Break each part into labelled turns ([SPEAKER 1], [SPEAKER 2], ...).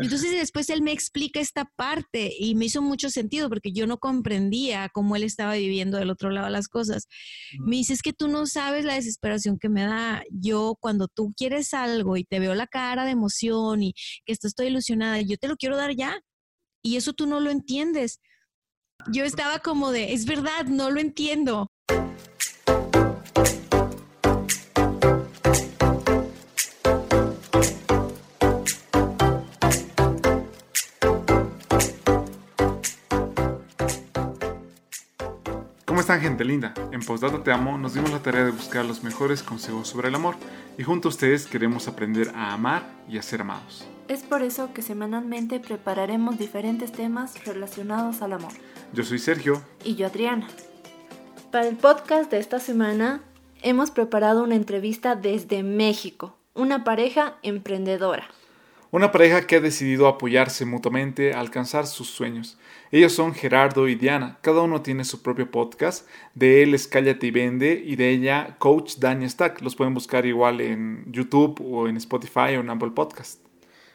[SPEAKER 1] Entonces después él me explica esta parte y me hizo mucho sentido porque yo no comprendía cómo él estaba viviendo del otro lado las cosas. Me dice, es que tú no sabes la desesperación que me da. Yo cuando tú quieres algo y te veo la cara de emoción y que estoy ilusionada, yo te lo quiero dar ya. Y eso tú no lo entiendes. Yo estaba como de, es verdad, no lo entiendo.
[SPEAKER 2] Están gente linda? En Postdata Te Amo nos dimos la tarea de buscar los mejores consejos sobre el amor y junto a ustedes queremos aprender a amar y a ser amados.
[SPEAKER 3] Es por eso que semanalmente prepararemos diferentes temas relacionados al amor.
[SPEAKER 2] Yo soy Sergio.
[SPEAKER 3] Y yo Adriana. Para el podcast de esta semana hemos preparado una entrevista desde México, una pareja emprendedora.
[SPEAKER 2] Una pareja que ha decidido apoyarse mutuamente a alcanzar sus sueños. Ellos son Gerardo y Diana. Cada uno tiene su propio podcast. De él es Cállate y Vende y de ella Coach Dania Stack. Los pueden buscar igual en YouTube o en Spotify o en Apple Podcast.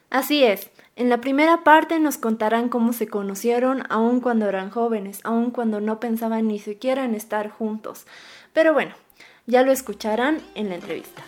[SPEAKER 3] Así es. En la primera parte nos contarán cómo se conocieron aun cuando eran jóvenes, aun cuando no pensaban ni siquiera en estar juntos. Pero bueno, ya lo escucharán en la entrevista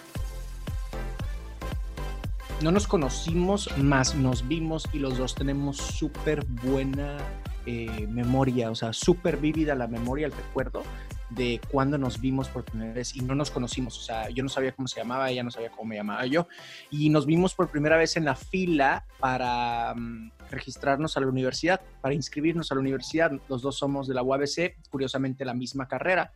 [SPEAKER 4] no nos conocimos, más nos vimos y los dos tenemos súper buena eh, memoria, o sea, súper vívida la memoria, el recuerdo de cuando nos vimos por primera vez y no nos conocimos, o sea, yo no sabía cómo se llamaba, ella no sabía cómo me llamaba yo, y nos vimos por primera vez en la fila para mm, registrarnos a la universidad, para inscribirnos a la universidad, los dos somos de la UABC, curiosamente la misma carrera,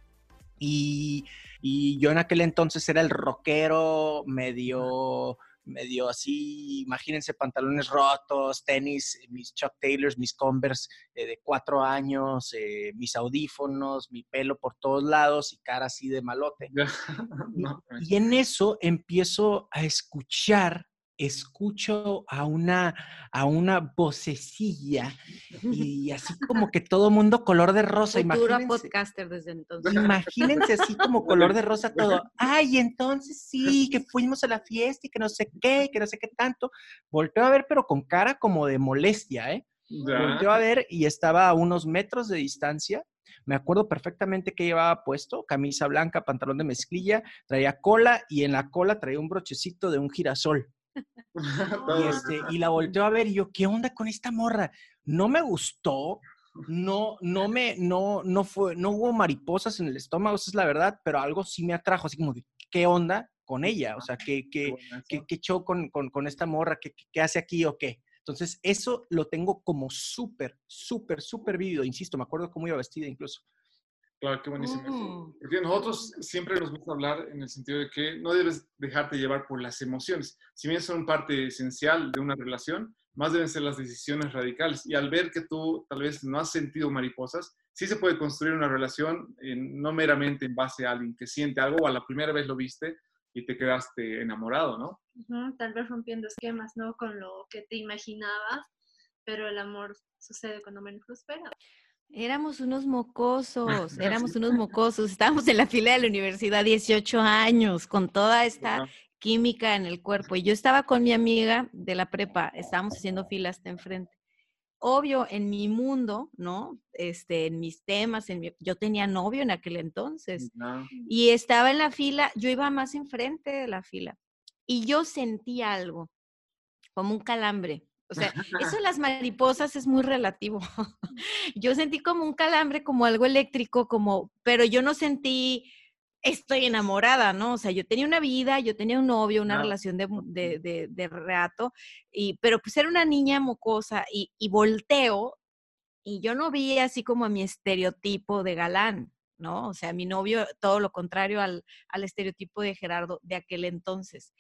[SPEAKER 4] y, y yo en aquel entonces era el rockero medio medio así, imagínense pantalones rotos, tenis, eh, mis Chuck Taylors, mis Converse eh, de cuatro años, eh, mis audífonos, mi pelo por todos lados y cara así de malote. y en eso empiezo a escuchar escucho a una, a una vocecilla y así como que todo mundo color de rosa.
[SPEAKER 1] Futuro podcaster desde entonces.
[SPEAKER 4] Imagínense así como color de rosa todo. Ay, entonces sí, que fuimos a la fiesta y que no sé qué, que no sé qué tanto. Volteo a ver, pero con cara como de molestia, ¿eh? Volteo a ver y estaba a unos metros de distancia. Me acuerdo perfectamente que llevaba puesto camisa blanca, pantalón de mezclilla, traía cola y en la cola traía un brochecito de un girasol. y, este, y la volteó a ver y yo, ¿qué onda con esta morra? No me gustó, no, no me, no, no fue, no hubo mariposas en el estómago, esa es la verdad, pero algo sí me atrajo, así como, ¿qué onda con ella? O sea, ¿qué, qué, qué, qué show con, con, con, esta morra? ¿Qué, ¿Qué hace aquí o qué? Entonces, eso lo tengo como súper, súper, súper vivido. Insisto, me acuerdo cómo iba vestida incluso.
[SPEAKER 2] Claro, qué buenísimo. Mm. Porque nosotros siempre nos gusta hablar en el sentido de que no debes dejarte llevar por las emociones. Si bien son parte esencial de una relación, más deben ser las decisiones radicales. Y al ver que tú tal vez no has sentido mariposas, sí se puede construir una relación no meramente en base a alguien que siente algo o a la primera vez lo viste y te quedaste enamorado, ¿no?
[SPEAKER 3] tal vez rompiendo esquemas, ¿no? Con lo que te imaginabas, pero el amor sucede cuando menos lo esperas.
[SPEAKER 1] Éramos unos mocosos, éramos unos mocosos. Estábamos en la fila de la universidad 18 años con toda esta química en el cuerpo. Y yo estaba con mi amiga de la prepa, estábamos haciendo fila hasta enfrente. Obvio, en mi mundo, ¿no? Este, en mis temas, en yo tenía novio en aquel entonces. Y estaba en la fila, yo iba más enfrente de la fila. Y yo sentí algo, como un calambre o sea, eso de las mariposas es muy relativo. Yo sentí como un calambre, como algo eléctrico, como, pero yo no sentí estoy enamorada, ¿no? O sea, yo tenía una vida, yo tenía un novio, una relación de, de, de, de, rato, y, pero pues era una niña mocosa y, y volteo y yo no vi así como a mi estereotipo de galán. ¿No? O sea, mi novio, todo lo contrario al, estereotipo de Gerardo de aquel entonces.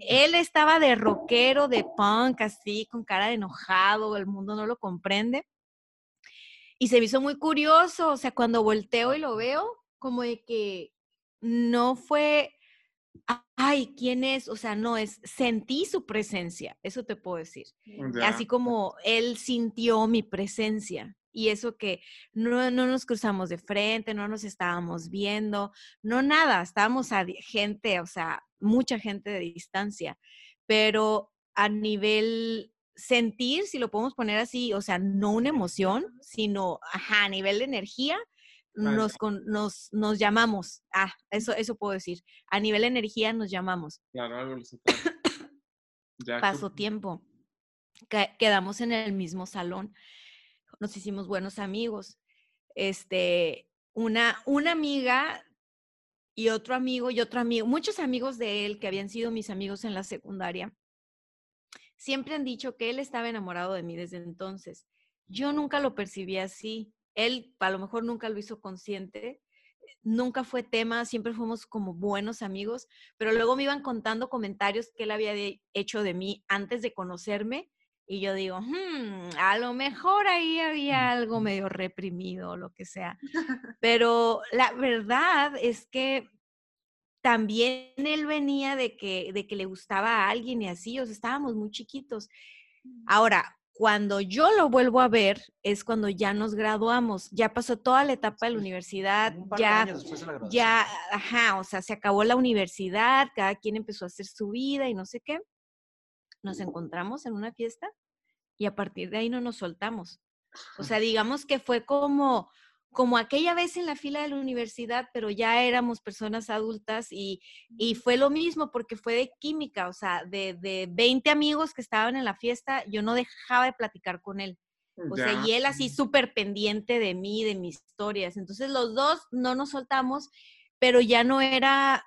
[SPEAKER 1] Él estaba de rockero, de punk, así, con cara de enojado, el mundo no lo comprende. Y se me hizo muy curioso, o sea, cuando volteo y lo veo, como de que no fue, ay, ¿quién es? O sea, no es, sentí su presencia, eso te puedo decir. Así como él sintió mi presencia y eso que no, nos cruzamos de frente, no nos estábamos viendo, no nada, estábamos a gente, o sea, mucha gente de distancia, pero a nivel sentir, si lo podemos poner así, o sea, no una emoción, sino ajá, a nivel de energía, nos, nos, nos llamamos. Ah, eso, eso puedo decir. A nivel de energía nos llamamos.
[SPEAKER 2] Claro, algo
[SPEAKER 1] Pasó tiempo. Quedamos en el mismo salón. Nos hicimos buenos amigos. Este, una, una amiga y otro amigo y otro amigo, muchos amigos de él que habían sido mis amigos en la secundaria, siempre han dicho que él estaba enamorado de mí desde entonces. Yo nunca lo percibí así. Él a lo mejor nunca lo hizo consciente, nunca fue tema, siempre fuimos como buenos amigos, pero luego me iban contando comentarios que él había hecho de mí antes de conocerme y yo digo, hmm, a lo mejor ahí había algo medio reprimido o lo que sea. Pero la verdad es que también él venía de que, de que le gustaba a alguien y así, o sea, estábamos muy chiquitos. Mm. Ahora, cuando yo lo vuelvo a ver es cuando ya nos graduamos, ya pasó toda la etapa de la universidad, ya, ya, ajá, o sea, se acabó la universidad, cada quien empezó a hacer su vida y no sé qué. Nos encontramos en una fiesta y a partir de ahí no nos soltamos. O sea, digamos que fue como, como aquella vez en la fila de la universidad, pero ya éramos personas adultas y, fue lo mismo porque fue de química, o sea, de, de 20 amigos que estaban en la fiesta, yo no dejaba de platicar con él. O sea, y él así súper pendiente de mí, de mis historias. Entonces los dos no nos soltamos, pero ya no era,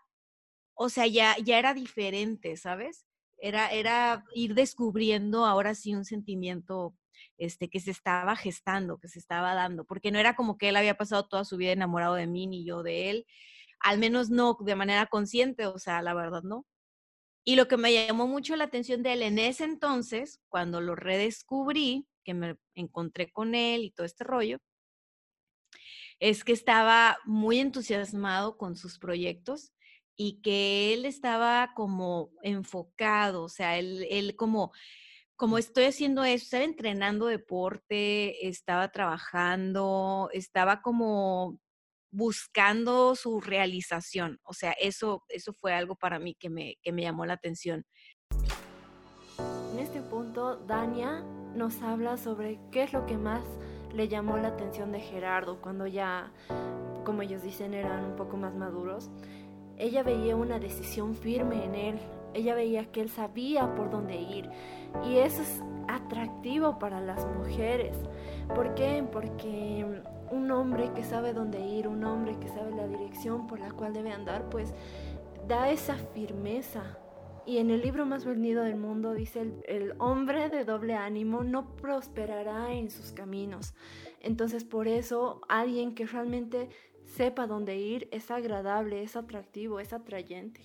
[SPEAKER 1] o sea, ya, ya era diferente, ¿sabes? Era, era ir descubriendo ahora sí un sentimiento este, que se estaba gestando, que se estaba dando, porque no era como que él había pasado toda su vida enamorado de mí ni yo de él, al menos no de manera consciente, o sea, la verdad no. Y lo que me llamó mucho la atención de él en ese entonces, cuando lo redescubrí, que me encontré con él y todo este rollo, es que estaba muy entusiasmado con sus proyectos y que él estaba como enfocado, o sea, él, él como como estoy haciendo eso, estaba entrenando deporte, estaba trabajando, estaba como buscando su realización. O sea, eso, eso fue algo para mí que me, que me llamó la atención.
[SPEAKER 3] En este punto, Dania nos habla sobre qué es lo que más le llamó la atención de Gerardo cuando ya, como ellos dicen, eran un poco más maduros. Ella veía una decisión firme en él, ella veía que él sabía por dónde ir y eso es atractivo para las mujeres. ¿Por qué? Porque un hombre que sabe dónde ir, un hombre que sabe la dirección por la cual debe andar, pues da esa firmeza. Y en el libro más vendido del mundo dice, el, el, hombre de doble ánimo no prosperará en sus caminos. Entonces por eso alguien que realmente sepa dónde ir es agradable, es atractivo, es atrayente.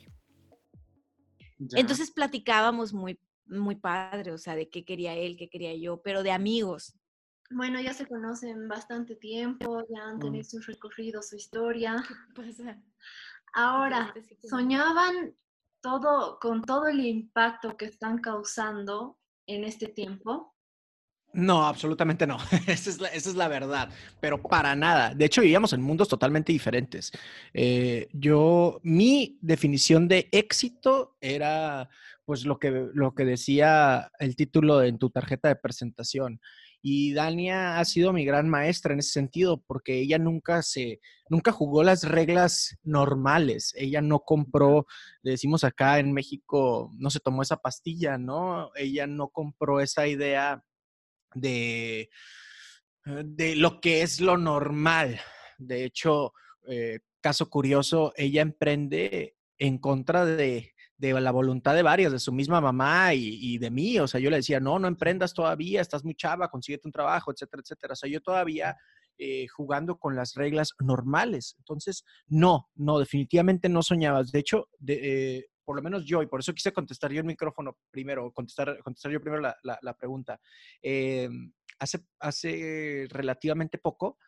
[SPEAKER 1] Entonces platicábamos muy, muy padre, o sea, de qué quería él, qué quería yo, pero de amigos.
[SPEAKER 3] Bueno, ya se conocen bastante tiempo, ya han tenido su recorrido, su historia. Ahora, ¿soñaban todo con todo el impacto que están causando en este tiempo?
[SPEAKER 4] No, absolutamente no. esa, es la, esa, es la, verdad, pero para nada. De hecho, vivíamos en mundos totalmente diferentes. Eh, yo, mi definición de éxito era, pues, lo que, lo que decía el título en tu tarjeta de presentación. Y Dania ha sido mi gran maestra en ese sentido, porque ella nunca se, nunca jugó las reglas normales. Ella no compró, le decimos acá en México, no se tomó esa pastilla, ¿no? Ella no compró esa idea de, eh, de lo que es lo normal. De hecho, eh, caso curioso, ella emprende en contra de, de, la voluntad de varias, de su misma mamá y, de mí. O sea, yo le decía, no, no emprendas todavía, estás muy chava, consíguete un trabajo, etcétera, etcétera. O sea, yo todavía eh, jugando con las reglas normales. Entonces, no, no, definitivamente no soñabas. De hecho, de, por lo menos yo, y por eso quise contestar yo el micrófono primero, contestar, contestar yo primero la, la, pregunta. Eh, hace, hace relativamente poco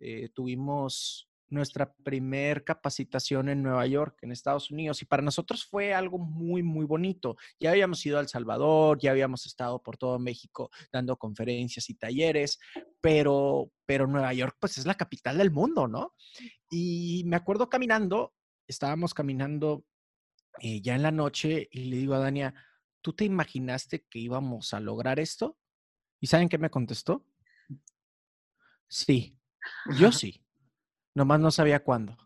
[SPEAKER 4] eh, tuvimos nuestra primer capacitación en Nueva York, en Estados Unidos, y para nosotros fue algo muy, muy bonito. Ya habíamos ido a El Salvador, ya habíamos estado por todo México dando conferencias y talleres, pero, pero Nueva York pues es la capital del mundo, ¿no? Y me acuerdo caminando, estábamos caminando eh, ya en la noche y le digo a Dania, ¿tú te imaginaste que íbamos a lograr esto? ¿Y saben qué me contestó? Sí, yo sí. Nomás no sabía cuándo.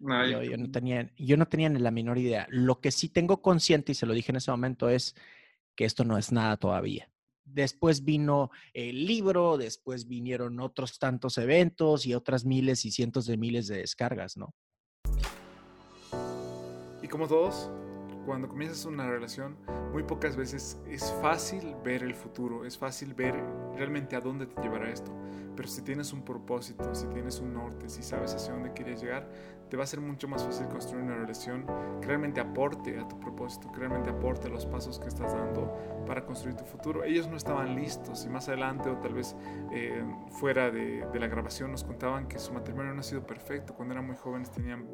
[SPEAKER 4] yo, no tenía, yo no tenía ni la menor idea. Lo que sí tengo consciente, y se lo dije en ese momento, es que esto no es nada todavía. Después vino el libro, después vinieron otros tantos eventos y otras miles y cientos de miles de descargas, ¿no?
[SPEAKER 2] Como todos, cuando comienzas una relación, muy pocas veces es fácil ver el futuro, es fácil ver realmente a dónde te llevará esto. Pero si tienes un propósito, si tienes un norte, si sabes hacia dónde quieres llegar, te va a ser mucho más fácil construir una relación que realmente aporte a tu propósito, que realmente aporte a los pasos que estás dando para construir tu futuro. Ellos no estaban listos y más adelante o tal vez eh, fuera de, de la grabación nos contaban que su matrimonio no ha sido perfecto. Cuando eran muy jóvenes tenían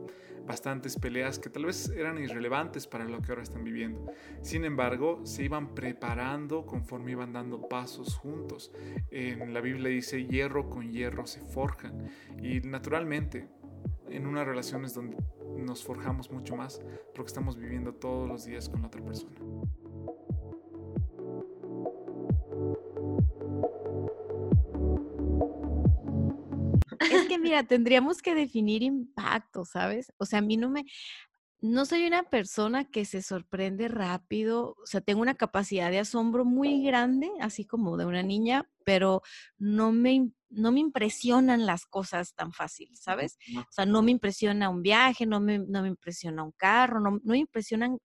[SPEAKER 2] bastantes peleas que tal vez eran irrelevantes para lo que ahora están viviendo. Sin embargo, se iban preparando conforme iban dando pasos juntos. En la Biblia dice, hierro con hierro se forjan. Y naturalmente, en una relación es donde nos forjamos mucho más porque estamos viviendo todos los días con la otra persona.
[SPEAKER 1] Es que mira, tendríamos que definir impacto, ¿sabes? O sea, a mí no me, no soy una persona que se sorprende rápido, o sea, tengo una capacidad de asombro muy grande, así como de una niña, pero no me, no me impresionan las cosas tan fácil, ¿sabes? O sea, no me impresiona un viaje, no me, no me impresiona un carro, no, no me impresionan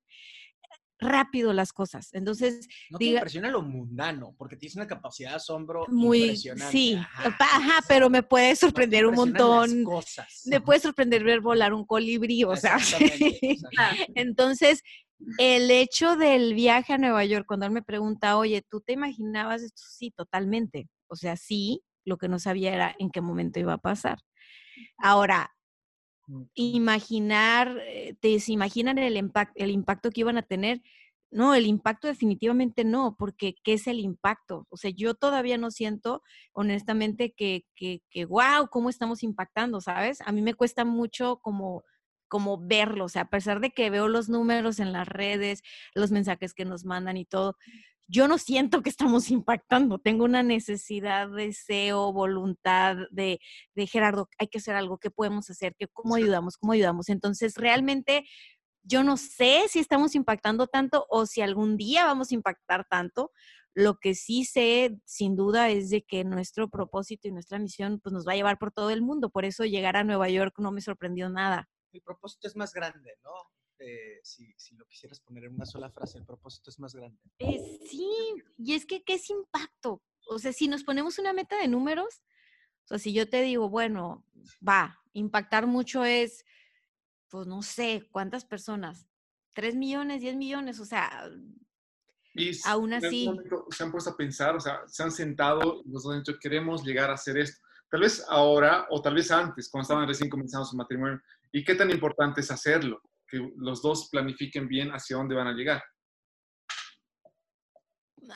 [SPEAKER 1] rápido las cosas. Entonces,
[SPEAKER 4] no te impresiona lo mundano, porque tienes una capacidad de asombro
[SPEAKER 1] muy impresionante. Sí, ajá, pero me puede sorprender un montón. Cosas. Me puede sorprender ver volar un colibrí, o sea. Entonces, el hecho del viaje a Nueva York, cuando él me pregunta, oye, ¿tú te imaginabas esto? Sí, totalmente. O sea, sí, lo que no sabía era en qué momento iba a pasar. Ahora, imaginar, eh, te se imaginan el, impacto, el impacto que iban a tener. No, el impacto definitivamente no, porque ¿qué es el impacto? O sea, yo todavía no siento, honestamente, que, que, que wow, cómo estamos impactando, ¿sabes? A mí me cuesta mucho como como verlo, o sea, a pesar de que veo los números en las redes, los mensajes que nos mandan y todo, yo no siento que estamos impactando, tengo una necesidad, deseo, voluntad de, de Gerardo, hay que hacer algo, ¿qué podemos hacer? ¿Qué, ¿Cómo ayudamos? ¿Cómo ayudamos? Entonces, realmente yo no sé si estamos impactando tanto o si algún día vamos a impactar tanto. Lo que sí sé, sin duda, es de que nuestro propósito y nuestra misión pues, nos va a llevar por todo el mundo. Por eso llegar a Nueva York no me sorprendió nada.
[SPEAKER 4] El propósito es más grande, ¿no? Eh, si, lo quisieras poner en una sola frase, el propósito es más grande.
[SPEAKER 1] Eh, sí, y es que, ¿qué es impacto? O sea, si nos ponemos una meta de números, o sea, si yo te digo, bueno, va, impactar mucho es, pues no sé, ¿cuántas personas? ¿Tres millones, diez millones? O sea, aún así.
[SPEAKER 2] se han puesto a pensar, o sea, se han sentado y nos han dicho, queremos llegar a hacer esto. Tal vez ahora o tal vez antes, cuando estaban recién comenzando su matrimonio. ¿Y qué tan importante es hacerlo? Que los dos planifiquen bien hacia dónde van a llegar.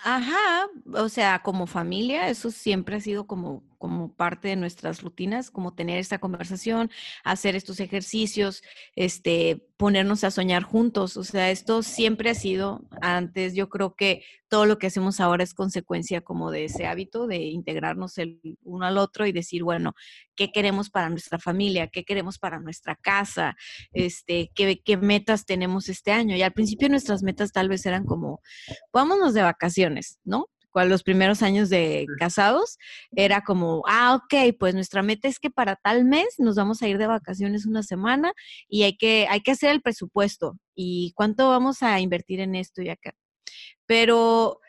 [SPEAKER 1] Ajá, o sea, como familia, eso siempre ha sido como como parte de nuestras rutinas, como tener esta conversación, hacer estos ejercicios, este, ponernos a soñar juntos. O sea, esto siempre ha sido antes, yo creo que todo lo que hacemos ahora es consecuencia como de ese hábito de integrarnos el uno al otro y decir, bueno, ¿qué queremos para nuestra familia? ¿Qué queremos para nuestra casa? Este, ¿qué, qué metas tenemos este año? Y al principio nuestras metas tal vez eran como, vámonos de vacaciones, ¿no? Los primeros años de casados, era como, ah, ok, pues nuestra meta es que para tal mes nos vamos a ir de vacaciones una semana y hay que, hay que hacer el presupuesto y cuánto vamos a invertir en esto y acá. Pero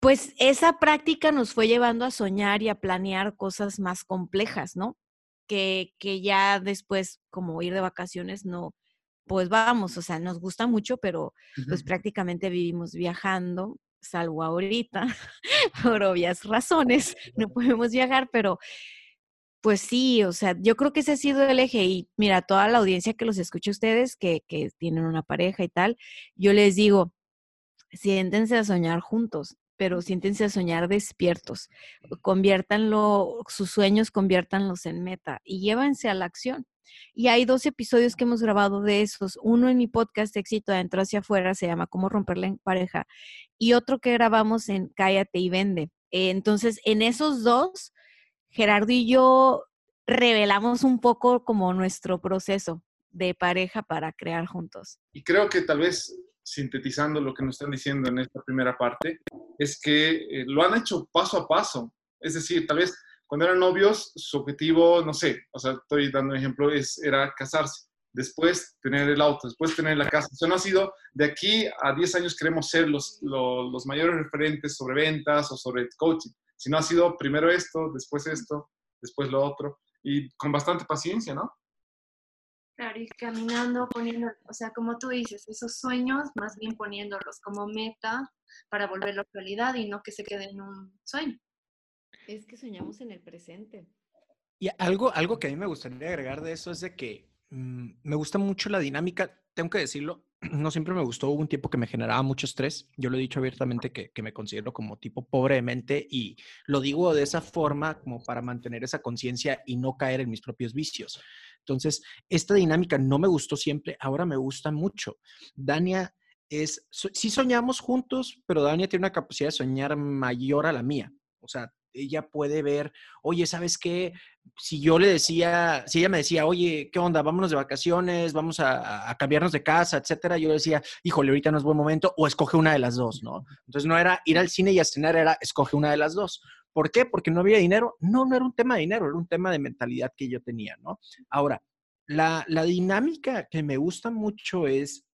[SPEAKER 1] pues esa práctica nos fue llevando a soñar y a planear cosas más complejas, ¿no? Que, que ya después, como ir de vacaciones, no, pues vamos, o sea, nos gusta mucho, pero pues prácticamente vivimos viajando salvo ahorita, por obvias razones, no podemos viajar, pero pues sí, o sea, yo creo que ese ha sido el eje y mira, toda la audiencia que los escucha ustedes, que, que tienen una pareja y tal, yo les digo, siéntense a soñar juntos, pero siéntense a soñar despiertos, conviértanlo, sus sueños conviértanlos en meta y llévense a la acción. Y hay dos episodios que hemos grabado de esos. Uno en mi podcast Éxito Adentro hacia afuera, se llama Cómo romperla en pareja. Y otro que grabamos en Cállate y Vende. entonces, en esos dos, Gerardo y yo revelamos un poco como nuestro proceso de pareja para crear juntos.
[SPEAKER 2] Y creo que tal vez sintetizando lo que nos están diciendo en esta primera parte, es que eh, lo han hecho paso a paso. Es decir, tal vez cuando eran novios, su objetivo, no sé, o sea, estoy dando un ejemplo, es, era casarse, después tener el auto, después tener la casa. Eso no ha sido, de aquí a 10 años queremos ser los, los, los mayores referentes sobre ventas o sobre coaching, sino ha sido primero esto, después esto, después lo otro, y con bastante paciencia, ¿no?
[SPEAKER 3] Claro, y caminando, poniendo, o sea, como tú dices, esos sueños, más bien poniéndolos como meta para volverlo realidad y no que se quede en un sueño.
[SPEAKER 1] Es que soñamos en el presente.
[SPEAKER 4] Y algo, algo que a mí me gustaría agregar de eso es de que mm, me gusta mucho la dinámica, tengo que decirlo, no siempre me gustó, hubo un tiempo que me generaba mucho estrés, yo lo he dicho abiertamente que, que me considero como tipo pobre de mente y lo digo de esa forma como para mantener esa conciencia y no caer en mis propios vicios. Entonces, esta dinámica no me gustó siempre, ahora me gusta mucho. Dania es, sí soñamos juntos, pero Dania tiene una capacidad de soñar mayor a la mía. O sea, ella puede ver, oye, ¿sabes qué? Si yo le decía, si ella me decía, oye, ¿qué onda? Vámonos de vacaciones, vamos a, cambiarnos de casa, etcétera, yo decía, híjole, ahorita no es buen momento, o escoge una de las dos, ¿no? Entonces no era ir al cine y a cenar, era escoge una de las dos. ¿Por qué? Porque no había dinero. No, no era un tema de dinero, era un tema de mentalidad que yo tenía, ¿no? Ahora, la, dinámica que me gusta mucho es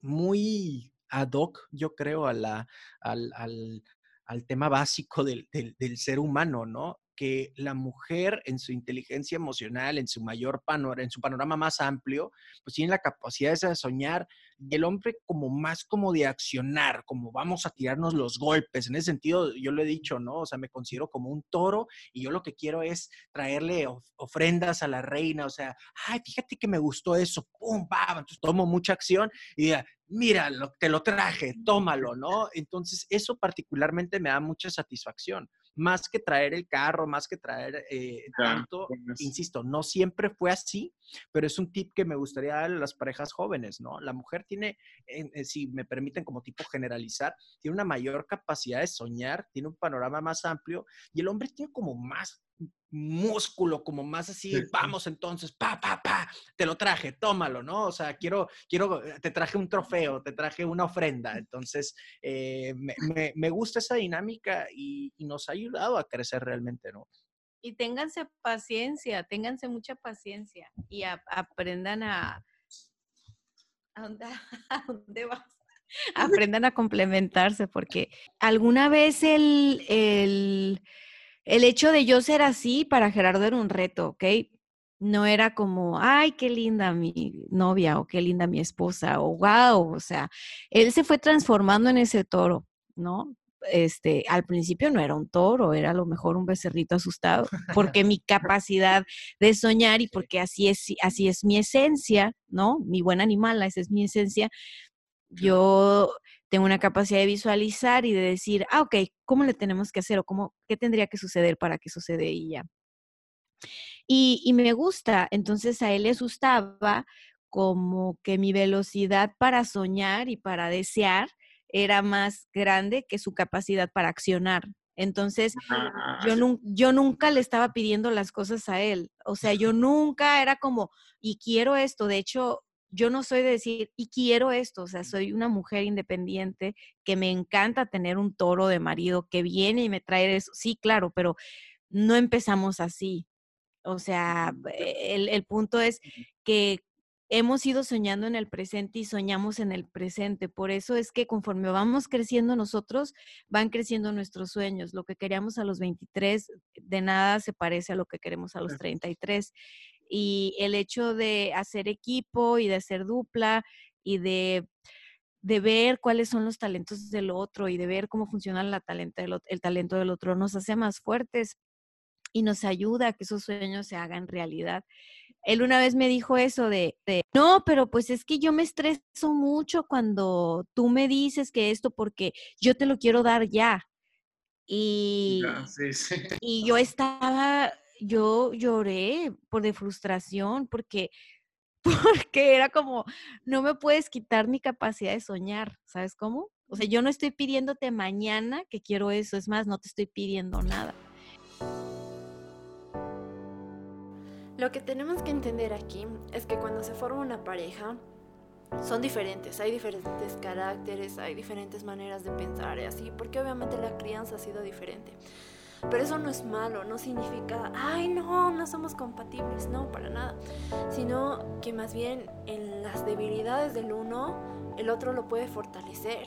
[SPEAKER 4] muy ad hoc, yo creo, a la, al, al, tema básico del, del, ser humano, ¿no? que la mujer en su inteligencia emocional, en su mayor panorama, en su panorama más amplio, pues tiene la capacidad de soñar y el hombre como más como de accionar, como vamos a tirarnos los golpes. En ese sentido, yo lo he dicho, ¿no? O sea, me considero como un toro y yo lo que quiero es traerle ofrendas a la reina, o sea, ay, fíjate que me gustó eso, pum, pam, entonces tomo mucha acción y mira, te lo traje, tómalo, ¿no? Entonces, eso particularmente me da mucha satisfacción más que traer el carro, más que traer eh, tanto, insisto, no siempre fue así, pero es un tip que me gustaría dar a las parejas jóvenes, ¿no? La mujer tiene, eh, si me permiten como tipo generalizar, tiene una mayor capacidad de soñar, tiene un panorama más amplio y el hombre tiene como más músculo, como más así, vamos entonces, pa, pa, pa, te lo traje, tómalo, ¿no? O sea, quiero, quiero, te traje un trofeo, te traje una ofrenda. Entonces, eh, me, me, gusta esa dinámica y, nos ha ayudado a crecer realmente, ¿no?
[SPEAKER 1] Y ténganse paciencia, ténganse mucha paciencia y aprendan a... ¿A dónde, a dónde vas? Aprendan a complementarse porque alguna vez el, el el hecho de yo ser así para Gerardo era un reto, ¿ok? No era como, ay, qué linda mi novia o qué linda mi esposa o wow, o sea, él se fue transformando en ese toro, ¿no? Este, al principio no era un toro, era a lo mejor un becerrito asustado, porque mi capacidad de soñar y porque así es, así es mi esencia, ¿no? Mi buen animal, esa es mi esencia. Yo tengo una capacidad de visualizar y de decir, ah, ok, ¿cómo le tenemos que hacer o cómo, qué tendría que suceder para que suceda y ya? Y, y me gusta, entonces a él le asustaba como que mi velocidad para soñar y para desear era más grande que su capacidad para accionar. Entonces, ah, yo, yo nunca le estaba pidiendo las cosas a él. O sea, yo nunca era como, y quiero esto. De hecho, yo no soy de decir, y quiero esto, o sea, soy una mujer independiente que me encanta tener un toro de marido que viene y me trae eso. Sí, claro, pero no empezamos así. O sea, el, el punto es que hemos ido soñando en el presente y soñamos en el presente. Por eso es que conforme vamos creciendo nosotros, van creciendo nuestros sueños. Lo que queríamos a los 23 de nada se parece a lo que queremos a los 33 y el hecho de hacer equipo y de hacer dupla y de, de ver cuáles son los talentos del otro y de ver cómo funciona la talento el talento del otro nos hace más fuertes y nos ayuda a que esos sueños se hagan realidad. Él una vez me dijo eso de, no, pero pues es que yo me estreso mucho cuando tú me dices que esto porque yo te lo quiero dar ya. Y, y yo estaba yo lloré por de frustración porque porque era como no me puedes quitar mi capacidad de soñar, ¿sabes cómo? O sea, yo no estoy pidiéndote mañana que quiero eso, es más, no te estoy pidiendo nada.
[SPEAKER 3] Lo que tenemos que entender aquí es que cuando se forma una pareja, son diferentes, hay diferentes caracteres, hay diferentes maneras de pensar y así, porque obviamente la crianza ha sido diferente. Pero eso no es malo, no significa, ay no, no somos compatibles, no, para nada. Sino que más bien en las debilidades del uno, el otro lo puede fortalecer.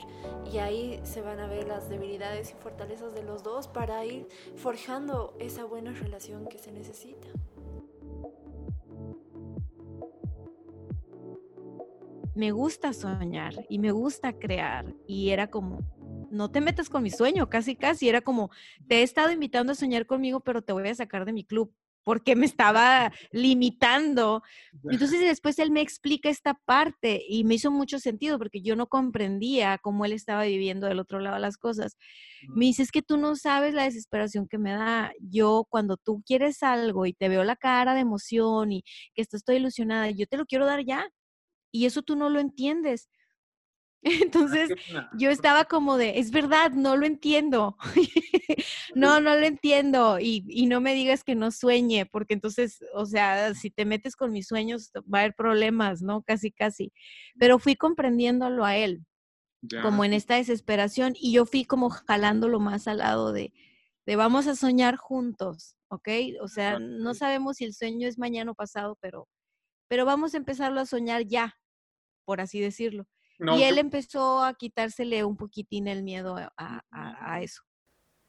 [SPEAKER 3] Y ahí se van a ver las debilidades y fortalezas de los dos para ir forjando esa buena relación que se necesita.
[SPEAKER 1] Me gusta soñar y me gusta crear. Y era como, no te metas con mi sueño, casi, casi. Era como, te he estado invitando a soñar conmigo, pero te voy a sacar de mi club porque me estaba limitando. Entonces después él me explica esta parte y me hizo mucho sentido porque yo no comprendía cómo él estaba viviendo del otro lado las cosas. Me dice, es que tú no sabes la desesperación que me da. Yo cuando tú quieres algo y te veo la cara de emoción y que estás toda ilusionada, yo te lo quiero dar ya. Y eso tú no lo entiendes. Entonces yo estaba como de, es verdad, no lo entiendo. no, no lo entiendo. Y, y, no me digas que no sueñe, porque entonces, o sea, si te metes con mis sueños va a haber problemas, ¿no? Casi, casi. Pero fui comprendiéndolo a él, como en esta desesperación, y yo fui como jalándolo más al lado de, de vamos a soñar juntos, ¿ok? O sea, no sabemos si el sueño es mañana o pasado, pero, pero vamos a empezarlo a soñar ya, por así decirlo y él empezó a quitársele un poquitín el miedo a, eso.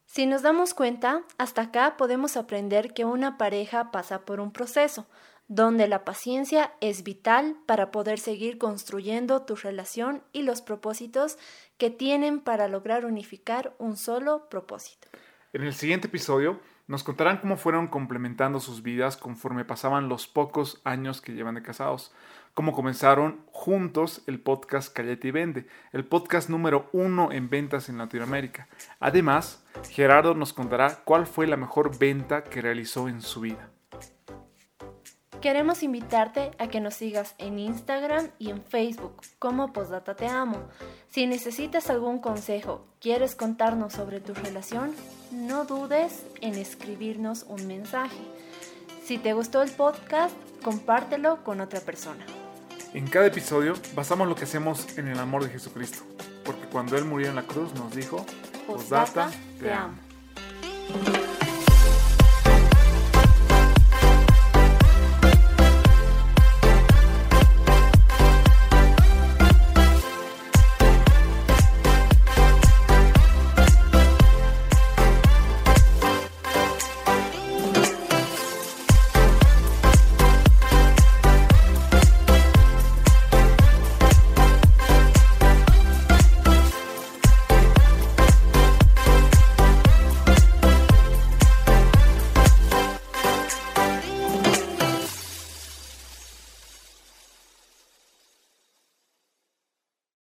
[SPEAKER 3] Si nos damos cuenta, hasta acá podemos aprender que una pareja pasa por un proceso, donde la paciencia es vital para poder seguir construyendo tu relación y los propósitos que tienen para lograr unificar un solo propósito.
[SPEAKER 2] En el siguiente episodio nos contarán cómo fueron complementando sus vidas conforme pasaban los pocos años que llevan de casados cómo comenzaron juntos el podcast Callete y Vende, el podcast número uno en ventas en Latinoamérica. Además, Gerardo nos contará cuál fue la mejor venta que realizó en su vida.
[SPEAKER 3] Queremos invitarte a que nos sigas en Instagram y en Facebook como Postdata Te Amo. Si necesitas algún consejo, quieres contarnos sobre tu relación, no dudes en escribirnos un mensaje. Si te gustó el podcast, compártelo con otra persona.
[SPEAKER 2] En cada episodio basamos lo que hacemos en el amor de Jesucristo, porque cuando Él murió en la cruz nos dijo, Postdata, te amo.